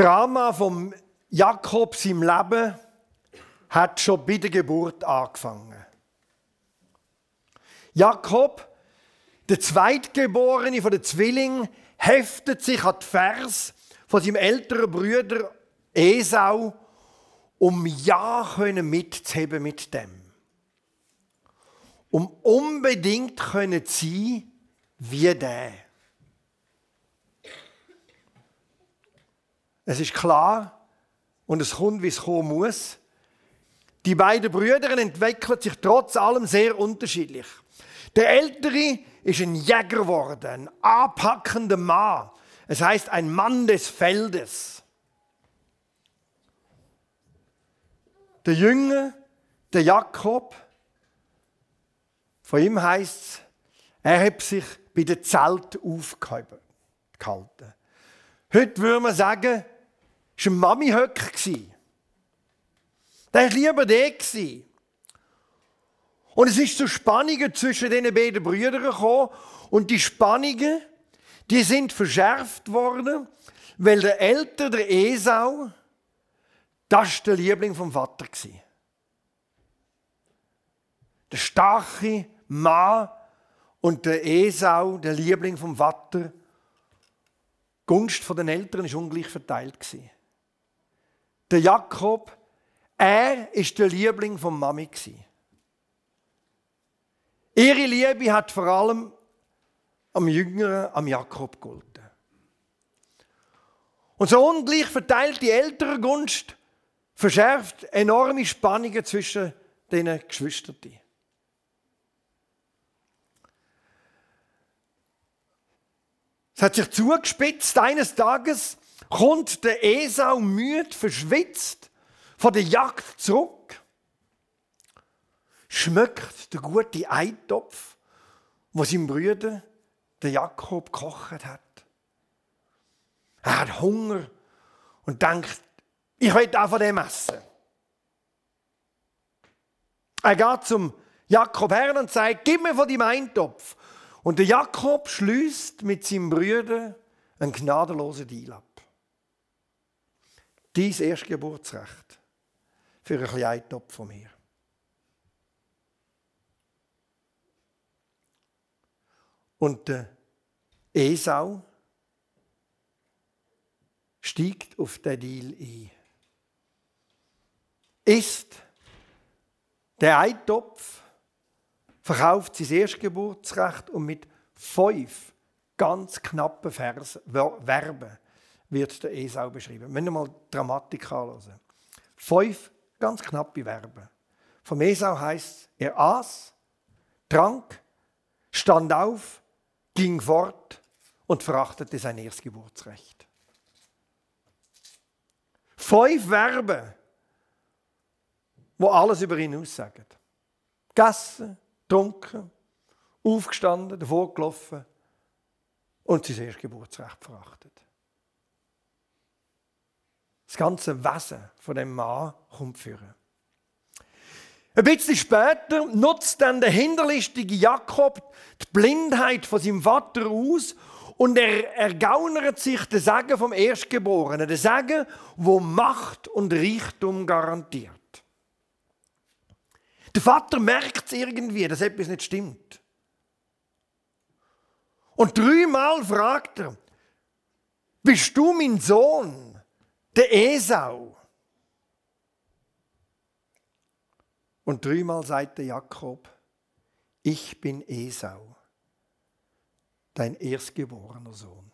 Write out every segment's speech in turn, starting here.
Drama vom Jakob im Leben hat schon bei der Geburt angefangen. Jakob, der Zweitgeborene von den Zwillingen, heftet sich an die Vers von seinem älteren Bruder Esau, um ja können mitzuheben mit dem. Um unbedingt können sein wie der. Es ist klar und es kommt, wie es kommen muss. Die beiden Brüder entwickeln sich trotz allem sehr unterschiedlich. Der Ältere ist ein Jäger geworden, ein anpackender Mann. Es heißt ein Mann des Feldes. Der Jünger, der Jakob, von ihm heißt es, er hat sich bei der Zelt aufgehalten. Heute würde man sagen, es war ein Mami-Höck. Der war lieber der. Und es ist zu Spannungen zwischen den beiden Brüdern gekommen. Und die Spannungen, die sind verschärft worden, weil der Ältere, der Esau, das war der Liebling vom Vater. Der starke Mann und der Esau, der Liebling vom Vater, Gunst der Eltern war ungleich verteilt. Der Jakob, er ist der Liebling von Mami. Ihre Liebe hat vor allem am Jüngeren, am Jakob gegolten. Und so ungleich verteilt die ältere Gunst verschärft enorme Spannungen zwischen den Geschwistern. Es hat sich zugespitzt. Eines Tages kommt der Esau müde, verschwitzt von der Jagd zurück, schmeckt der gute Eintopf, wo sein Bruder, der Jakob, gekocht hat. Er hat Hunger und denkt, ich will auch von dem essen. Er geht zum Jakob her und sagt, gib mir von deinem Eintopf. Und der Jakob schließt mit seinem Bruder einen gnadenlosen Deal ab. Dies Erstgeburtsrecht für ein kleinen von mir. Und der Esau steigt auf den Deal ein. Ist der Eintopf verkauft sein Erstgeburtsrecht und mit fünf ganz knappen Vers, Verben wird der Esau beschrieben. Wir müssen mal die Dramatik anschauen. Fünf ganz knappe Verben. Vom Esau heißt er aß, trank, stand auf, ging fort und verachtete sein Erstgeburtsrecht. Fünf Verben, wo alles über ihn aussagen. Gegessen, getrunken, aufgestanden, davor gelaufen und sein Erstgeburtsrecht verachtet. Das ganze Wesen von dem Mann kommt führen. Ein bisschen später nutzt dann der hinterlistige Jakob die Blindheit von seinem Vater aus und er ergaunert sich den Segen vom Erstgeborenen, den Segen, wo Macht und Reichtum garantiert. Der Vater merkt es irgendwie, dass etwas nicht stimmt. Und dreimal fragt er, bist du mein Sohn, der Esau? Und dreimal sagt der Jakob, ich bin Esau, dein erstgeborener Sohn.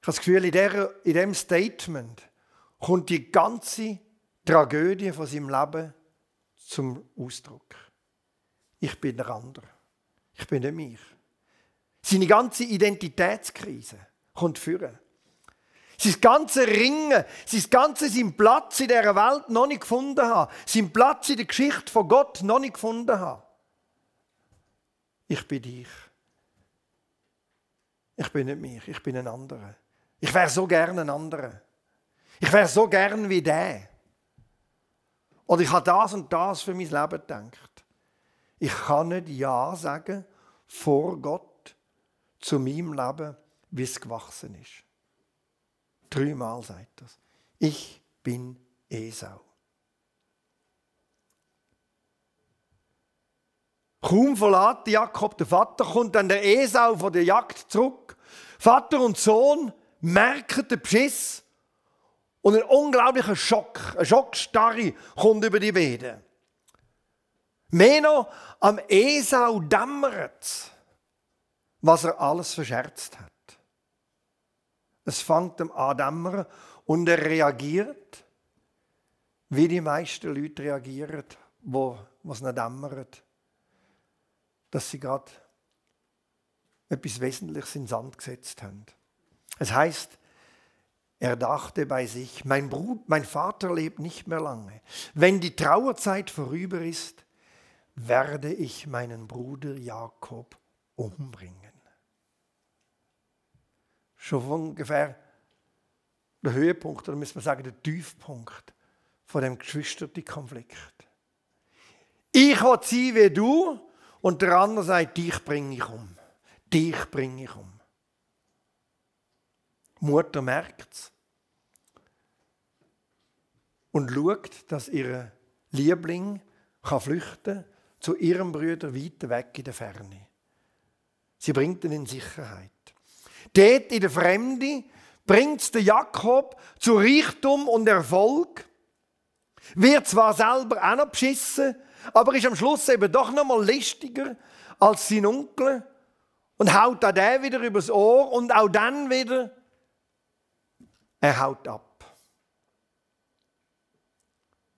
Ich habe das Gefühl, in, diesem Statement kommt die ganze Tragödie von seinem Leben zum Ausdruck. Ich bin der andere. Ich bin nicht mich. Seine ganze Identitätskrise kommt führen. Sein ganze Ringen, sein ganze seinen Platz in dieser Welt noch nicht gefunden haben, seinen Platz in der Geschichte von Gott noch nicht gefunden haben. Ich bin dich. Ich bin nicht mich, ich bin ein anderer. Ich wäre so gern ein anderer. Ich wäre so gern wie der. Oder ich habe das und das für mein Leben gedacht. Ich kann nicht Ja sagen vor Gott zu meinem Leben, wie es gewachsen ist. Dreimal sagt das. Ich bin Esau. Kaum verlässt Jakob den Vater, kommt dann der Esau von der Jagd zurück. Vater und Sohn merken den Beschiss und ein unglaublicher Schock, eine Schockstarre kommt über die beiden. Mehr noch, am Esau dämmert was er alles verscherzt hat. Es fängt ihm an und er reagiert, wie die meisten Leute reagieren, wo was nicht dämmert, dass sie gerade etwas Wesentliches in den Sand gesetzt haben. Es heißt, er dachte bei sich, mein, Bruder, mein Vater lebt nicht mehr lange. Wenn die Trauerzeit vorüber ist, werde ich meinen Bruder Jakob umbringen. Schon ungefähr der Höhepunkt, oder müssen wir sagen, der Tiefpunkt von dem Geschwisterkonflikt. Ich will sein wie du und der andere sagt, dich bringe ich um. Dich bringe ich um. Mutter merkt es und schaut, dass ihr Liebling kann flüchten zu ihrem Bruder weit weg in der Ferne. Sie bringt ihn in Sicherheit. Dort in der Fremde bringt den Jakob zu Reichtum und Erfolg, wird zwar selber auch noch beschissen, aber ist am Schluss eben doch noch mal listiger als sein Onkel und haut auch den wieder übers Ohr und auch dann wieder, er haut ab.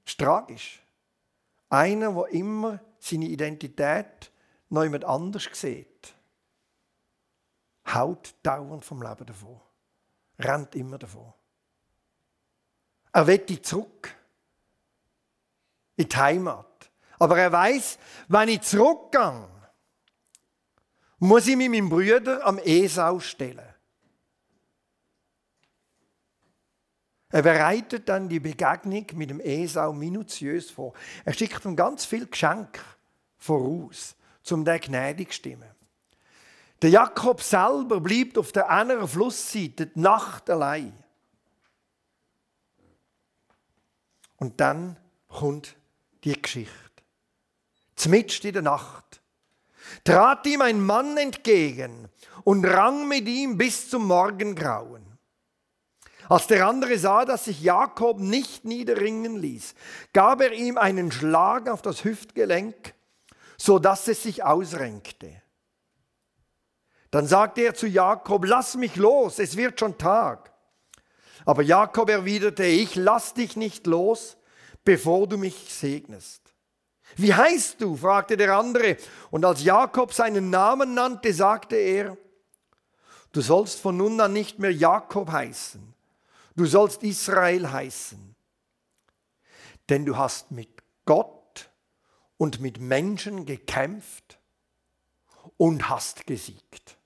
Ist tragisch. Einer, der immer seine Identität noch jemand anders sieht, haut dauernd vom Leben davon. Rennt immer davon. Er will zurück in die Heimat. Aber er weiß, wenn ich zurückgehe, muss ich mich meinem Bruder am Esau stellen. Er bereitet dann die Begegnung mit dem Esau minutiös vor. Er schickt ihm ganz viel Geschenk voraus, zum der gnädig stimmen. Der Jakob selber bleibt auf der anderen Flussseite die Nacht allein. Und dann kommt die Geschichte. Zmitzt in der Nacht trat ihm ein Mann entgegen und rang mit ihm bis zum Morgengrauen. Als der andere sah, dass sich Jakob nicht niederringen ließ, gab er ihm einen Schlag auf das Hüftgelenk, so dass es sich ausrenkte. Dann sagte er zu Jakob, lass mich los, es wird schon Tag. Aber Jakob erwiderte, ich lass dich nicht los, bevor du mich segnest. Wie heißt du? fragte der andere. Und als Jakob seinen Namen nannte, sagte er, du sollst von nun an nicht mehr Jakob heißen, du sollst Israel heißen. Denn du hast mit Gott und mit Menschen gekämpft und hast gesiegt.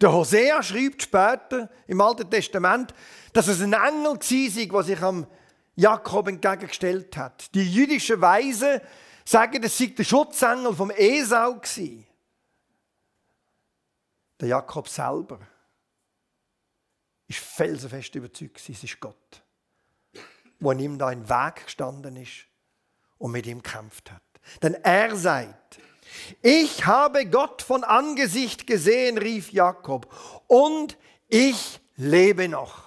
Der Hosea schreibt später im Alten Testament, dass es ein Engel war, der sich am Jakob entgegengestellt hat. Die jüdischen Weisen sagen, es sei der Schutzengel vom Esau. Der Jakob selber ist felsenfest überzeugt, es ist Gott, wo ihm da in Weg gestanden ist und mit ihm gekämpft hat. Denn er sagt, ich habe Gott von Angesicht gesehen, rief Jakob, und ich lebe noch.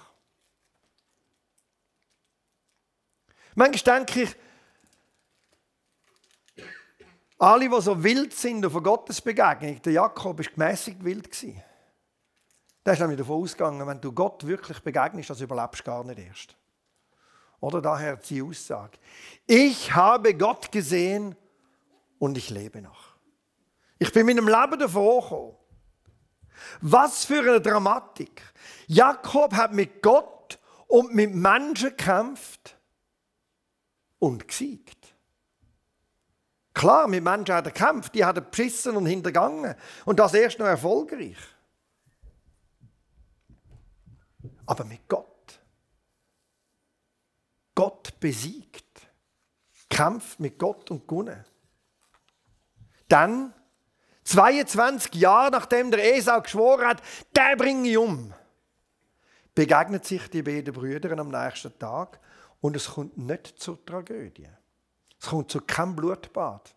Manchmal denke ich, alle, die so wild sind auf eine Gottesbegegnung, der Jakob war gemäßigt wild. Der ist nämlich davon ausgegangen, wenn du Gott wirklich begegnest, das überlebst du gar nicht erst. Oder daher die Aussage. Ich habe Gott gesehen und ich lebe noch. Ich bin mit dem Leben davor gekommen. Was für eine Dramatik. Jakob hat mit Gott und mit Menschen gekämpft und gesiegt. Klar, mit Menschen hat er gekämpft, die hat er beschissen und hintergangen. Und das erst noch erfolgreich. Aber mit Gott. Gott besiegt. Kämpft mit Gott und gewonnen. Dann, 22 Jahre nachdem der Esau geschworen hat, der bringe ich um. begegnen sich die beiden Brüder am nächsten Tag und es kommt nicht zur Tragödie. Es kommt zu keinem Blutbad.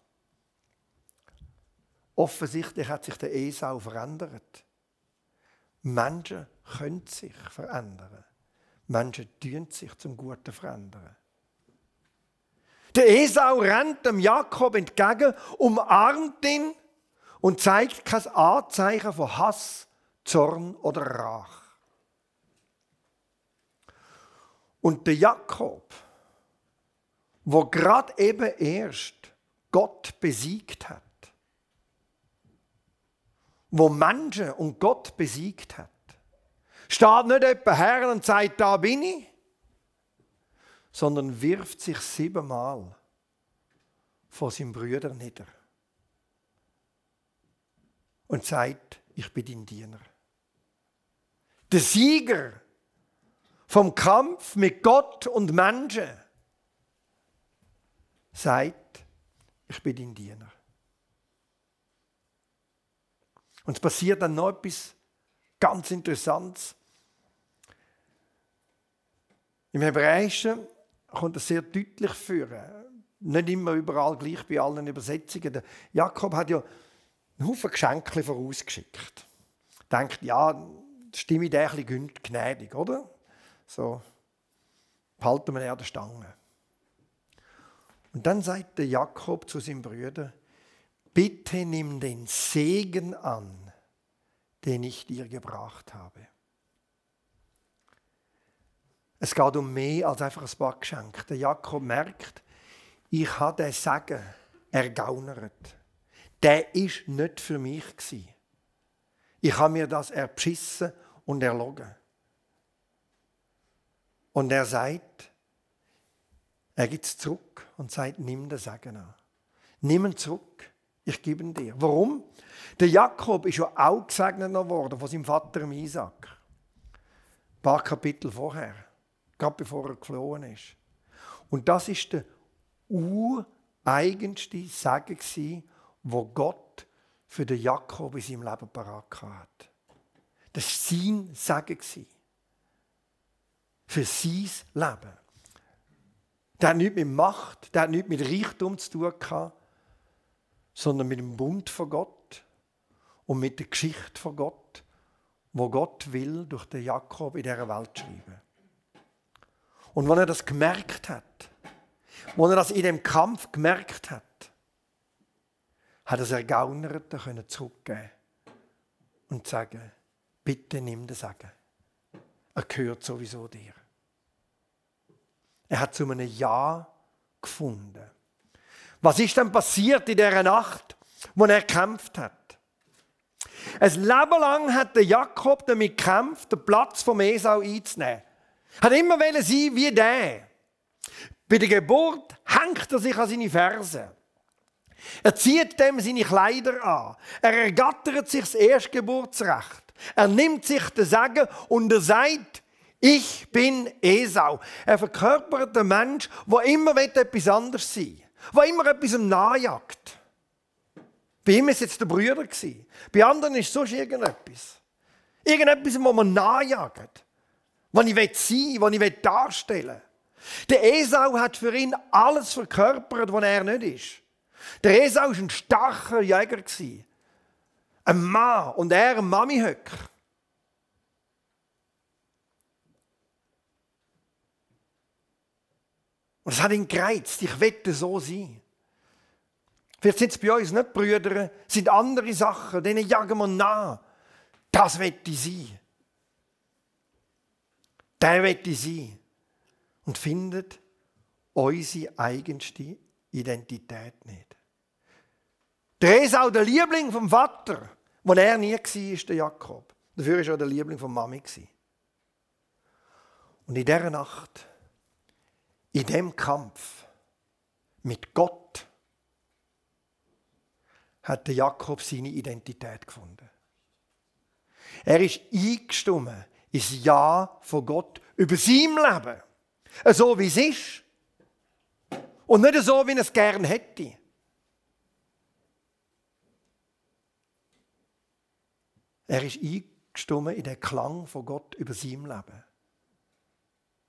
Offensichtlich hat sich der Esau verändert. Menschen können sich verändern. Menschen tun sich zum Guten verändern. Der Esau rennt dem Jakob entgegen, umarmt ihn und zeigt kein Anzeichen von Hass, Zorn oder Rach. Und der Jakob, wo gerade eben erst Gott besiegt hat, wo Menschen und Gott besiegt hat, steht nicht jemand her und sagt, da bin ich, sondern wirft sich siebenmal vor seinem Brüder nieder und sagt, ich bin dein Diener. Der Sieger vom Kampf mit Gott und Menschen sagt, ich bin dein Diener. Und es passiert dann noch etwas ganz Interessantes. Im Hebräischen kommt es sehr deutlich vor. Nicht immer überall gleich bei allen Übersetzungen. Der Jakob hat ja einen Haufen Geschenke vorausgeschickt. Denkt, ja, stimme dir ein bisschen gnädig, oder? So, behalten wir an der Stange. Und dann sagt der Jakob zu seinem Brüder, bitte nimm den Segen an, den ich dir gebracht habe. Es geht um mehr als einfach ein paar Geschenke. Der Jakob merkt, ich habe den Segen ergaunert. Der ist nicht für mich Ich habe mir das erbschissen und erlogen. Und er sagt, er gibt es zurück und sagt, nimm den Segen an. Nimm ihn zurück. Ich gebe ihn dir. Warum? Der Jakob ist ja auch gesegnet worden von seinem Vater Isaac. Ein paar Kapitel vorher gerade bevor er geflohen ist. Und das ist der ureigenste Segen, wo Gott für den Jakob in seinem Leben parat hat. Das war sein Segen. Für sein Leben. Der hat nichts mit Macht, der hat nichts mit Reichtum zu tun gehabt, sondern mit dem Bund von Gott und mit der Geschichte von Gott, wo Gott will durch den Jakob in dieser Welt schreiben. Und wenn er das gemerkt hat, wenn er das in dem Kampf gemerkt hat, hat er es Ergaunerte können zurückgeben und sagen, bitte nimm den Sagen. Er gehört sowieso dir. Er hat zu einem Ja gefunden. Was ist dann passiert in dieser Nacht, wo er gekämpft hat? Ein Leben lang hat der Jakob damit gekämpft, den Platz vom Esau einzunehmen. Hat immer sein wie der. Bei der Geburt hängt er sich an seine Ferse. Er zieht dem seine Kleider an. Er ergattert sich das Erstgeburtsrecht. Er nimmt sich den Sagen und er sagt, ich bin Esau. Er verkörpert den Mensch, der immer etwas anderes sein will. Der immer etwas nachjagt. Bei ihm war es jetzt der Brüder. Bei anderen ist sonst irgendetwas. Irgendetwas, wo man nachjagt was ich sein will, was ich darstellen will. Der Esau hat für ihn alles verkörpert, was er nicht ist. Der Esau war ein starker Jäger. Ein Mann und er ein Mamihöcker. Und es hat ihn gereizt. Ich wette so sein. Vielleicht sind es bei uns nicht Brüder, sind andere Sachen, denen jagen wir nach. Das wette ich sein. Der möchte sein. Und findet unsere eigenste Identität nicht. Der ist auch der Liebling vom Vater, wo er nie war, ist der Jakob. Dafür war er der Liebling von Mami. Und in dieser Nacht, in dem Kampf mit Gott, hat der Jakob seine Identität gefunden. Er ist eingestimmt ist Ja von Gott über sein Leben. So wie es ist. Und nicht so, wie er es gern hätte. Er ist eingestimmt in den Klang von Gott über sein Leben.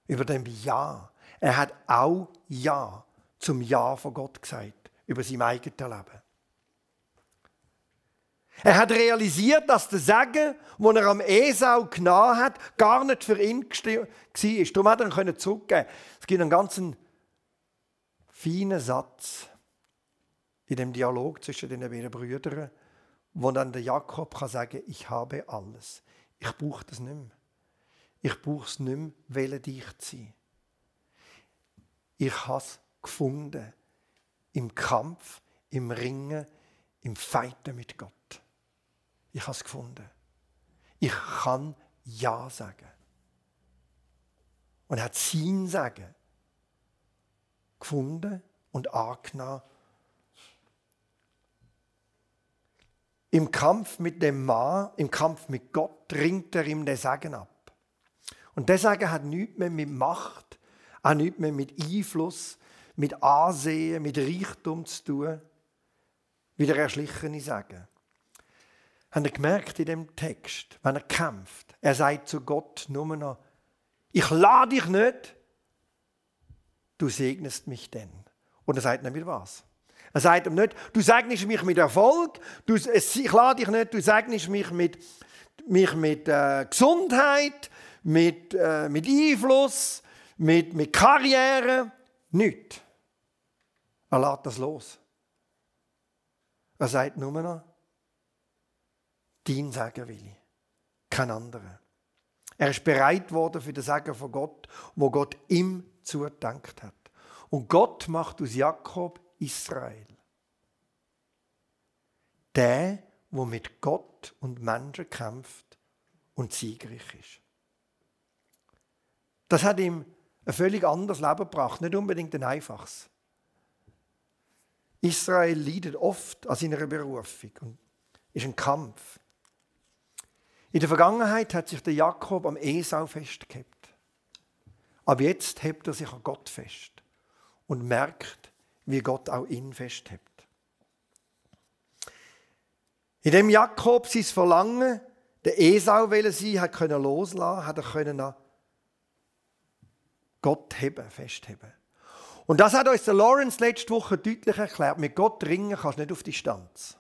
über dem Ja. Er hat auch Ja zum Ja von Gott gesagt, über sein eigenes Leben. Er hat realisiert, dass der Segen, den er am Esau genommen hat, gar nicht für ihn war. Darum hat er ihn zurückgeben Es gibt einen ganz feinen Satz in dem Dialog zwischen den beiden Brüdern, wo dann der Jakob kann sagen ich habe alles. Ich brauche das nicht mehr. Ich brauche es nicht mehr, wähle dich zu sein. Ich habe es gefunden. Im Kampf, im Ringen, im Feiten mit Gott. Ich habe es gefunden. Ich kann Ja sagen. Und er hat sein Sagen gefunden und angenommen. Im Kampf mit dem Mann, im Kampf mit Gott, ringt er ihm den Sagen ab. Und der Sagen hat nichts mehr mit Macht, auch nichts mehr mit Einfluss, mit Ansehen, mit Reichtum zu tun, wie der erschlichene Sagen. Habt ihr gemerkt in dem Text, wenn er kämpft, er sagt zu Gott nur noch, ich lade dich nicht, du segnest mich denn. Und er sagt nicht mit was. Er sagt ihm nicht, du segnest mich mit Erfolg, du, ich lade dich nicht, du segnest mich mit, mich mit äh, Gesundheit, mit, äh, mit Einfluss, mit, mit Karriere, nichts. Er lässt das los. Er sagt nur noch, dein Sagen will ich, kein anderer. Er ist bereit worden für das Sagen von Gott, wo Gott ihm zugedankt hat. Und Gott macht aus Jakob Israel. Der, wo mit Gott und Menschen kämpft und siegreich ist. Das hat ihm ein völlig anderes Leben gebracht, nicht unbedingt ein einfaches. Israel leidet oft an seiner Berufung und ist ein Kampf. In der Vergangenheit hat sich der Jakob am Esau festgehabt. Aber jetzt hebt er sich an Gott fest und merkt, wie Gott auch ihn festhebt. In dem Jakob sein Verlangen, der Esau will sie, hat können loslassen, hat er können Gott heben, festheben. Und das hat uns der Lawrence letzte Woche deutlich erklärt. Mit Gott ringen kannst du nicht auf Distanz.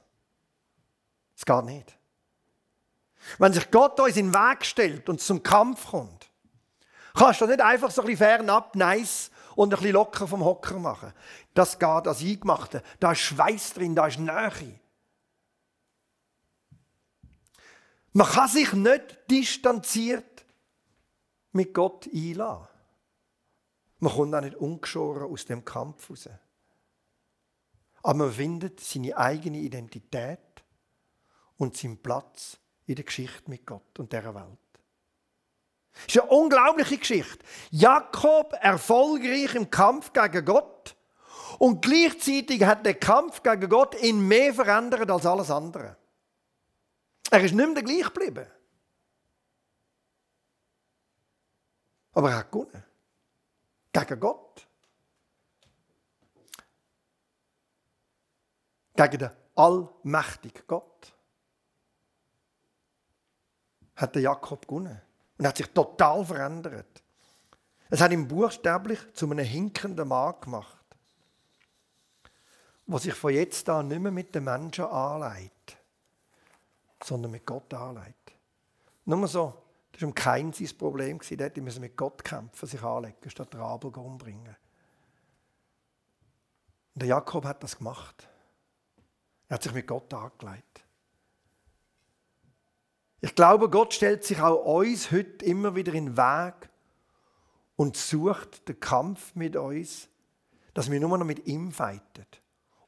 Es geht nicht. Wenn sich Gott uns in den Weg stellt und zum Kampf kommt, kannst du nicht einfach so ein bisschen fernab, nice und ein bisschen locker vom Hocker machen. Das geht als Eingemachte. Da ist Schweiß drin, da ist Nähe. Man kann sich nicht distanziert mit Gott einladen. Man kommt auch nicht ungeschoren aus dem Kampf raus. Aber man findet seine eigene Identität und seinen Platz in der Geschichte mit Gott und dieser Welt. Das ist eine unglaubliche Geschichte. Jakob erfolgreich im Kampf gegen Gott und gleichzeitig hat der Kampf gegen Gott ihn mehr verändert als alles andere. Er ist nicht mehr gleich geblieben. Aber er hat gewonnen. Gegen Gott. Gegen den allmächtigen Gott hat der Jakob gewonnen und hat sich total verändert. Es hat ihn buchstäblich zu einem hinkenden Mann gemacht, der sich von jetzt an nicht mehr mit den Menschen anleitet, sondern mit Gott anleitet. Nur so, das war kein sein Problem. Dort musste mit Gott kämpfen, sich anlegen, statt den Abel umbringen. Und der Jakob hat das gemacht. Er hat sich mit Gott angelegt. Ich glaube, Gott stellt sich auch uns heute immer wieder in den Weg und sucht den Kampf mit uns, dass wir nur noch mit ihm fighten,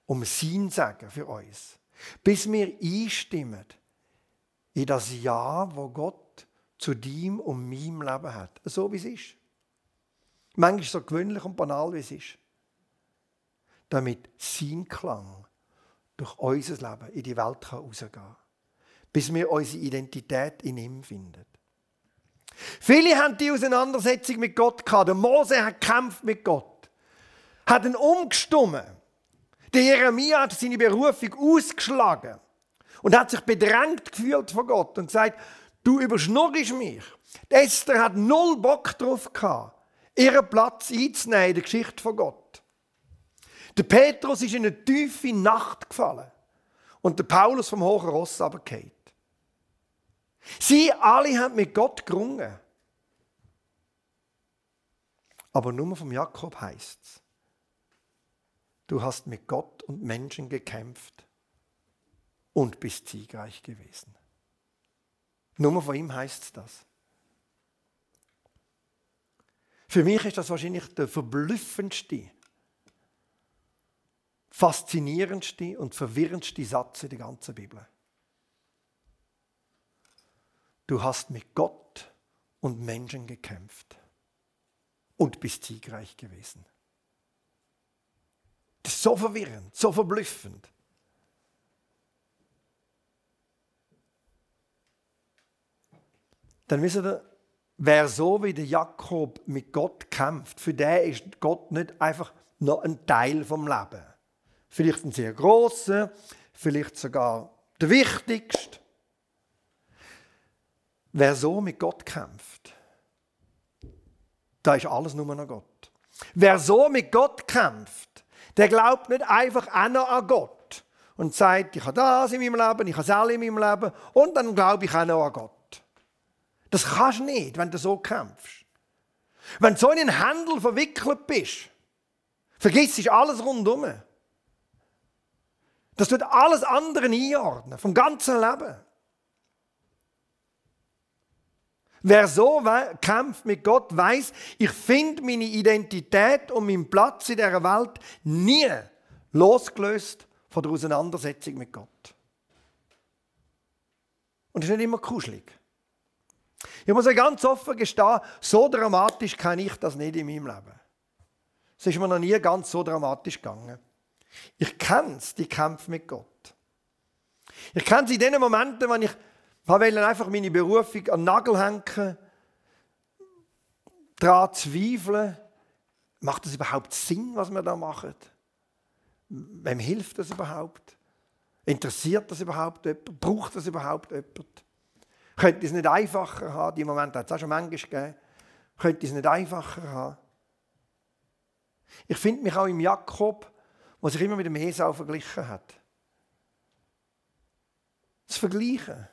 um sein Sagen für uns. Bis wir einstimmen in das Ja, wo Gott zu dem und meinem Leben hat. So wie es ist. Manchmal so gewöhnlich und banal, wie es ist. Damit sein Klang durch unser Leben in die Welt rausgehen kann bis wir unsere Identität in ihm finden. Viele haben die Auseinandersetzung mit Gott gehabt. Der Mose hat gekämpft mit Gott, hat ihn umgestummen. Der Jeremia hat seine Berufung ausgeschlagen und hat sich bedrängt gefühlt von Gott und gesagt, du überschnurrst mich. Esther hat null Bock drauf gehabt, ihren Platz einzunehmen in der Geschichte von Gott. Der Petrus ist in eine tiefe Nacht gefallen und der Paulus vom hohen Ross runtergefallen. Sie alle haben mit Gott gerungen. Aber nur vom Jakob heißt es, du hast mit Gott und Menschen gekämpft und bist siegreich gewesen. Nur von ihm heißt das. Für mich ist das wahrscheinlich der verblüffendste, faszinierendste und verwirrendste Satz in der ganzen Bibel. Du hast mit Gott und Menschen gekämpft und bist siegreich gewesen. Das ist so verwirrend, so verblüffend. Dann wisst ihr, wer so wie der Jakob mit Gott kämpft, für den ist Gott nicht einfach noch ein Teil vom Leben. Vielleicht ein sehr großer, vielleicht sogar der wichtigste. Wer so mit Gott kämpft, da ist alles nur noch Gott. Wer so mit Gott kämpft, der glaubt nicht einfach auch noch an Gott und sagt, ich habe das in meinem Leben, ich habe das alle in meinem Leben und dann glaube ich auch noch an Gott. Das kannst du nicht, wenn du so kämpfst. Wenn du so in einen Handel verwickelt bist, vergisst du alles rundum. Das tut alles andere einordnen, vom ganzen Leben. Wer so kämpft mit Gott, weiß, ich finde meine Identität und meinen Platz in dieser Welt nie losgelöst von der Auseinandersetzung mit Gott. Und das ist nicht immer kuschelig. Ich muss ganz offen gestehen, so dramatisch kenne ich das nicht in meinem Leben. Es ist mir noch nie ganz so dramatisch gegangen. Ich kenne es, die Kämpfe mit Gott. Ich kenne es in den Momenten, wenn ich einfach meine Berufung an den Nagel hängen, daran zweifeln, macht das überhaupt Sinn, was wir da machen? Wem hilft das überhaupt? Interessiert das überhaupt jemand? Braucht das überhaupt jemand? Könnte es nicht einfacher haben? Die Momente hat es auch schon manchmal gegeben. Könnte es nicht einfacher haben? Ich finde mich auch im Jakob, der sich immer mit dem Esau verglichen hat. Das Vergleichen.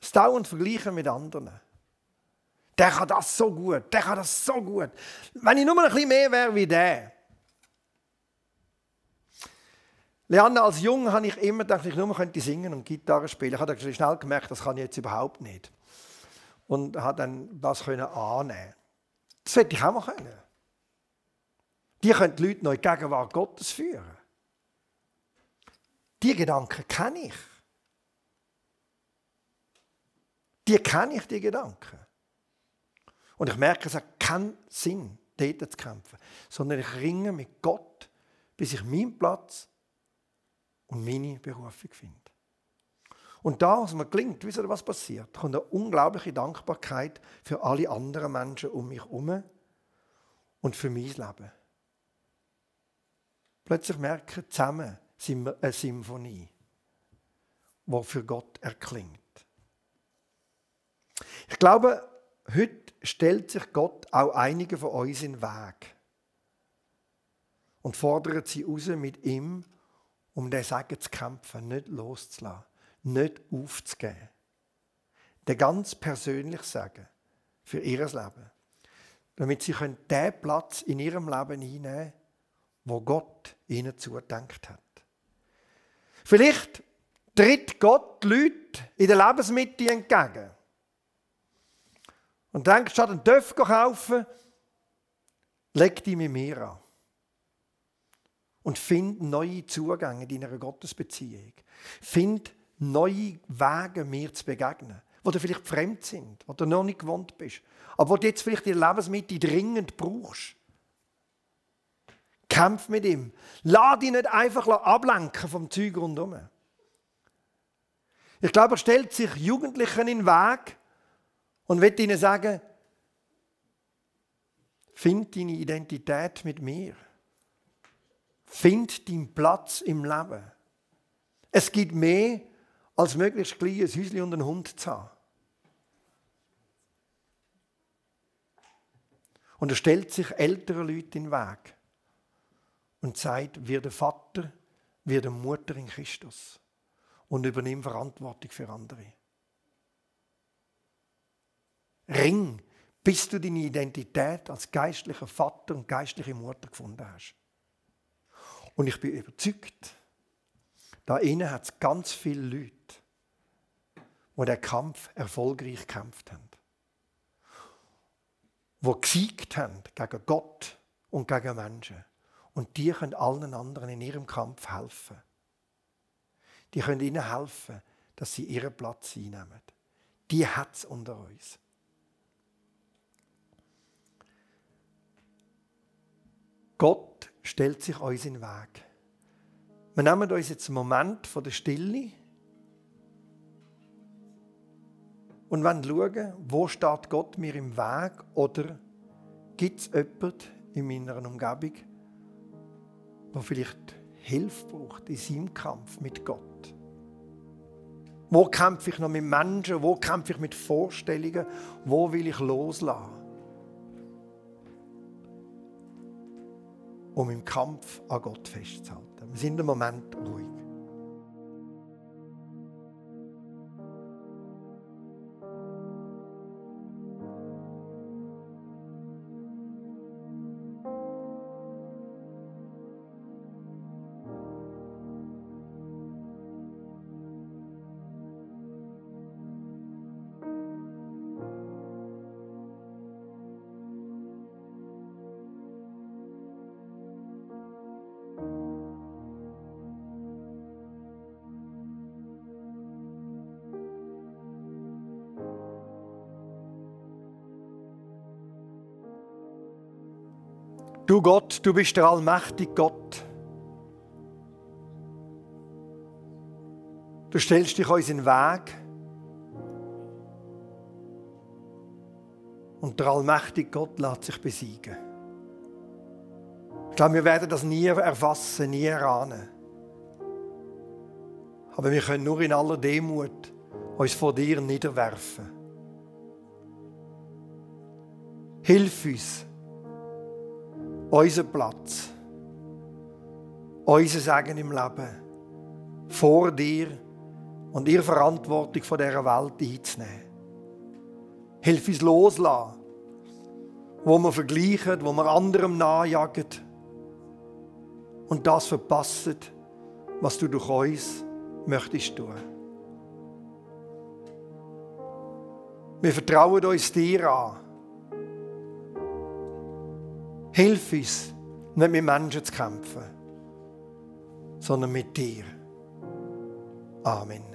Das dauernd Vergleichen mit anderen. Der kann das so gut, der kann das so gut. Wenn ich nur ein bisschen mehr wäre wie der. Leanne, als Jung habe ich immer gedacht, ich nur könnte singen und Gitarre spielen. Ich habe schnell gemerkt, das kann ich jetzt überhaupt nicht. Und habe dann das können annehmen. Das hätte ich auch mal können. Die können die Leute noch in die Gegenwart Gottes führen. Die Gedanken kenne ich. Die kenne ich, die Gedanken. Und ich merke, es hat keinen Sinn, dort zu kämpfen. Sondern ich ringe mit Gott, bis ich meinen Platz und meine Berufung finde. Und da, was mir gelingt, wisst ihr, was passiert? Kommt eine unglaubliche Dankbarkeit für alle anderen Menschen um mich herum und für mein Leben. Plötzlich merke ich, zusammen sind wir eine Symphonie, die für Gott erklingt. Ich glaube, heute stellt sich Gott auch einige von uns in den Weg und fordert sie raus, mit ihm um den Sagen zu kämpfen, nicht loszulassen, nicht aufzugeben. Der ganz persönlich Sagen für ihr Leben. Damit sie den Platz in ihrem Leben einnehmen wo Gott ihnen zudenkt hat. Vielleicht tritt Gott Leute in der Lebensmitte entgegen. Und denkt, statt einen Töpf kaufen, leg die mit mir an und find neue Zugänge in deiner Gottesbeziehung. Find neue Wege, mir zu begegnen, wo du vielleicht fremd sind, wo du noch nicht gewohnt bist, aber wo du jetzt vielleicht die Lebensmittel dringend brauchst. Kämpf mit ihm. Lass dich nicht einfach ablenken vom Zeug rundherum. Ich glaube, er stellt sich Jugendlichen in den Weg und wird ihnen sagen, find deine Identität mit mir. Find deinen Platz im Leben. Es gibt mehr, als möglichst gleich ein Häuschen und einen Hund zu haben. Und er stellt sich älteren Leuten in den Weg und sagt, wir der Vater, wir der Mutter in Christus und übernimm Verantwortung für andere. Ring, bis du deine Identität als geistlicher Vater und geistliche Mutter gefunden hast. Und ich bin überzeugt, da innen hat es ganz viele Leute, die den Kampf erfolgreich gekämpft haben. Die gesiegt haben gegen Gott und gegen Menschen. Und die können allen anderen in ihrem Kampf helfen. Die können ihnen helfen, dass sie ihren Platz einnehmen. Die hat es unter uns. Gott stellt sich uns in den Weg. Wir nehmen uns jetzt einen Moment von der Stille und wollen schauen, wo steht Gott mir im Weg oder gibt es jemanden in meiner Umgebung, der vielleicht Hilfe braucht in seinem Kampf mit Gott. Wo kämpfe ich noch mit Menschen? Wo kämpfe ich mit Vorstellungen? Wo will ich loslassen? Um im Kampf an Gott festzuhalten. Wir sind im Moment ruhig. Du Gott, du bist der allmächtige Gott. Du stellst dich uns in den Weg. Und der allmächtige Gott lässt sich besiegen. Ich glaube, wir werden das nie erfassen, nie erahnen. Aber wir können nur in aller Demut uns vor dir niederwerfen. Hilf uns, unser Platz, unser Segen im Leben vor dir und ihre Verantwortung von dieser Welt einzunehmen. Hilf uns loslassen, wo wir vergleichen, wo wir anderem nachjagen und das verpassen, was du durch uns möchtest tun. Wir vertrauen uns dir an Hilf uns, nicht mit Menschen zu kämpfen, sondern mit dir. Amen.